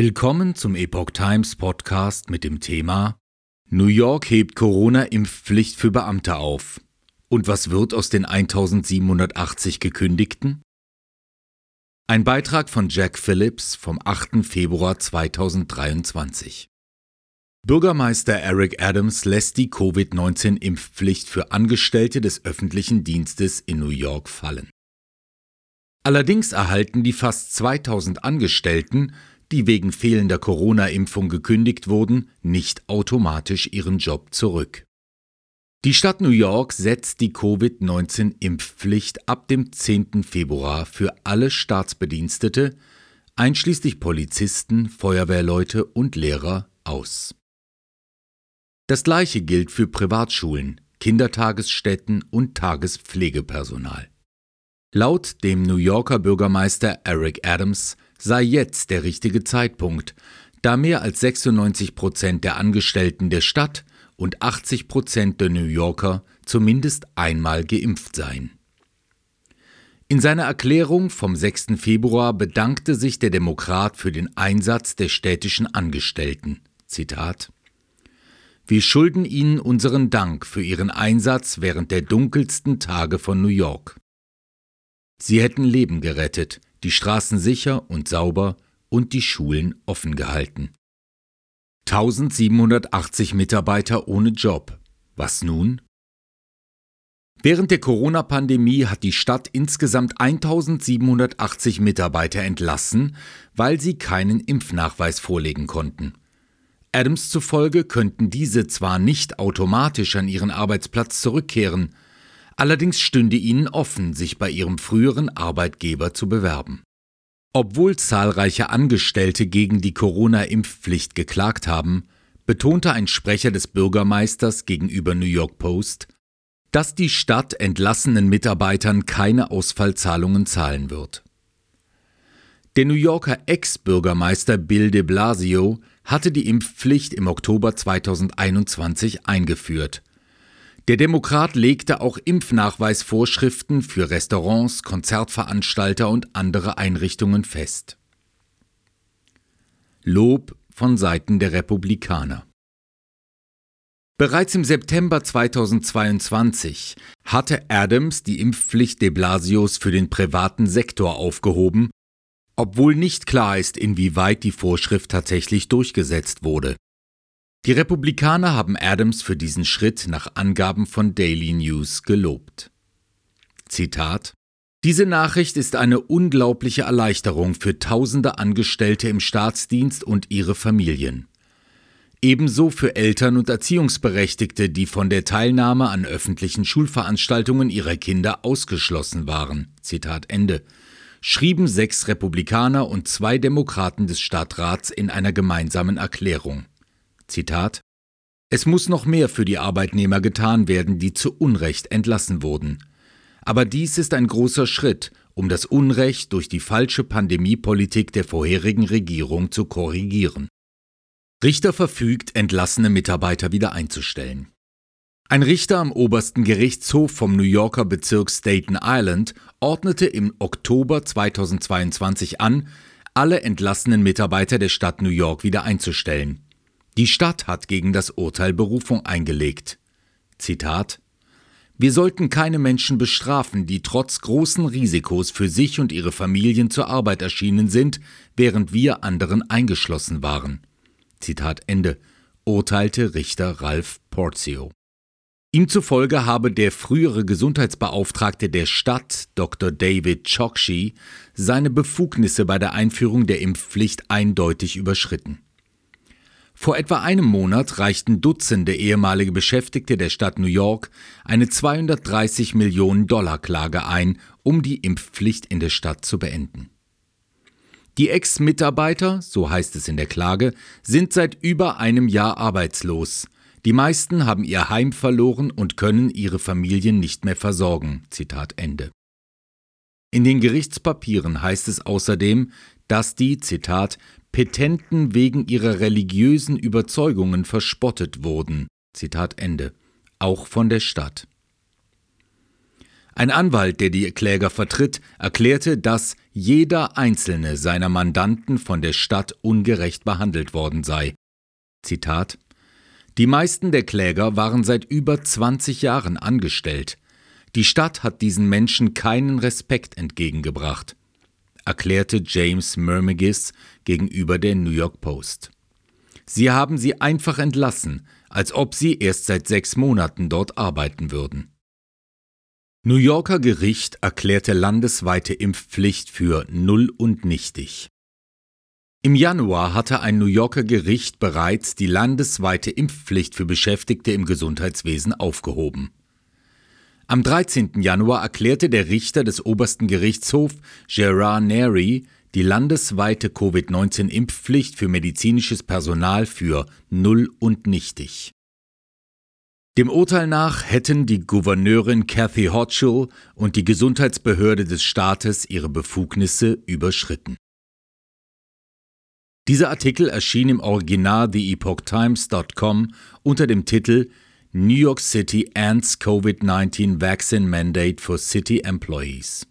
Willkommen zum Epoch Times Podcast mit dem Thema New York hebt Corona-Impfpflicht für Beamte auf. Und was wird aus den 1780 gekündigten? Ein Beitrag von Jack Phillips vom 8. Februar 2023. Bürgermeister Eric Adams lässt die Covid-19-Impfpflicht für Angestellte des öffentlichen Dienstes in New York fallen. Allerdings erhalten die fast 2000 Angestellten die wegen fehlender Corona-Impfung gekündigt wurden, nicht automatisch ihren Job zurück. Die Stadt New York setzt die Covid-19-Impfpflicht ab dem 10. Februar für alle Staatsbedienstete, einschließlich Polizisten, Feuerwehrleute und Lehrer, aus. Das gleiche gilt für Privatschulen, Kindertagesstätten und Tagespflegepersonal. Laut dem New Yorker Bürgermeister Eric Adams sei jetzt der richtige Zeitpunkt, da mehr als 96 Prozent der Angestellten der Stadt und 80 Prozent der New Yorker zumindest einmal geimpft seien. In seiner Erklärung vom 6. Februar bedankte sich der Demokrat für den Einsatz der städtischen Angestellten. Zitat Wir schulden Ihnen unseren Dank für Ihren Einsatz während der dunkelsten Tage von New York. Sie hätten Leben gerettet, die Straßen sicher und sauber und die Schulen offen gehalten. 1780 Mitarbeiter ohne Job. Was nun? Während der Corona-Pandemie hat die Stadt insgesamt 1780 Mitarbeiter entlassen, weil sie keinen Impfnachweis vorlegen konnten. Adams zufolge könnten diese zwar nicht automatisch an ihren Arbeitsplatz zurückkehren, Allerdings stünde ihnen offen, sich bei ihrem früheren Arbeitgeber zu bewerben. Obwohl zahlreiche Angestellte gegen die Corona-Impfpflicht geklagt haben, betonte ein Sprecher des Bürgermeisters gegenüber New York Post, dass die Stadt entlassenen Mitarbeitern keine Ausfallzahlungen zahlen wird. Der New Yorker Ex-Bürgermeister Bill de Blasio hatte die Impfpflicht im Oktober 2021 eingeführt. Der Demokrat legte auch Impfnachweisvorschriften für Restaurants, Konzertveranstalter und andere Einrichtungen fest. Lob von Seiten der Republikaner. Bereits im September 2022 hatte Adams die Impfpflicht de Blasios für den privaten Sektor aufgehoben, obwohl nicht klar ist, inwieweit die Vorschrift tatsächlich durchgesetzt wurde. Die Republikaner haben Adams für diesen Schritt nach Angaben von Daily News gelobt. Zitat Diese Nachricht ist eine unglaubliche Erleichterung für tausende Angestellte im Staatsdienst und ihre Familien. Ebenso für Eltern und Erziehungsberechtigte, die von der Teilnahme an öffentlichen Schulveranstaltungen ihrer Kinder ausgeschlossen waren. Zitat Ende. Schrieben sechs Republikaner und zwei Demokraten des Stadtrats in einer gemeinsamen Erklärung. Zitat Es muss noch mehr für die Arbeitnehmer getan werden, die zu Unrecht entlassen wurden. Aber dies ist ein großer Schritt, um das Unrecht durch die falsche Pandemiepolitik der vorherigen Regierung zu korrigieren. Richter verfügt, entlassene Mitarbeiter wieder einzustellen. Ein Richter am obersten Gerichtshof vom New Yorker Bezirk Staten Island ordnete im Oktober 2022 an, alle entlassenen Mitarbeiter der Stadt New York wieder einzustellen. Die Stadt hat gegen das Urteil Berufung eingelegt. Zitat Wir sollten keine Menschen bestrafen, die trotz großen Risikos für sich und ihre Familien zur Arbeit erschienen sind, während wir anderen eingeschlossen waren. Zitat Ende, urteilte Richter Ralph Porzio. Ihm zufolge habe der frühere Gesundheitsbeauftragte der Stadt, Dr. David Chokshi, seine Befugnisse bei der Einführung der Impfpflicht eindeutig überschritten. Vor etwa einem Monat reichten Dutzende ehemalige Beschäftigte der Stadt New York eine 230 Millionen Dollar Klage ein, um die Impfpflicht in der Stadt zu beenden. Die Ex-Mitarbeiter, so heißt es in der Klage, sind seit über einem Jahr arbeitslos. Die meisten haben ihr Heim verloren und können ihre Familien nicht mehr versorgen. Zitat Ende. In den Gerichtspapieren heißt es außerdem, dass die, Zitat, Petenten wegen ihrer religiösen Überzeugungen verspottet wurden. Zitat Ende. Auch von der Stadt. Ein Anwalt, der die Kläger vertritt, erklärte, dass jeder einzelne seiner Mandanten von der Stadt ungerecht behandelt worden sei. Zitat Die meisten der Kläger waren seit über 20 Jahren angestellt. Die Stadt hat diesen Menschen keinen Respekt entgegengebracht, erklärte James Myrmegis gegenüber der New York Post. Sie haben sie einfach entlassen, als ob sie erst seit sechs Monaten dort arbeiten würden. New Yorker Gericht erklärte landesweite Impfpflicht für null und nichtig. Im Januar hatte ein New Yorker Gericht bereits die landesweite Impfpflicht für Beschäftigte im Gesundheitswesen aufgehoben. Am 13. Januar erklärte der Richter des obersten Gerichtshofs Gerard Neri die landesweite Covid-19-Impfpflicht für medizinisches Personal für null und nichtig. Dem Urteil nach hätten die Gouverneurin Kathy Hochul und die Gesundheitsbehörde des Staates ihre Befugnisse überschritten. Dieser Artikel erschien im Original TheEpochTimes.com unter dem Titel New York City ends COVID-19 Vaccine Mandate for City Employees.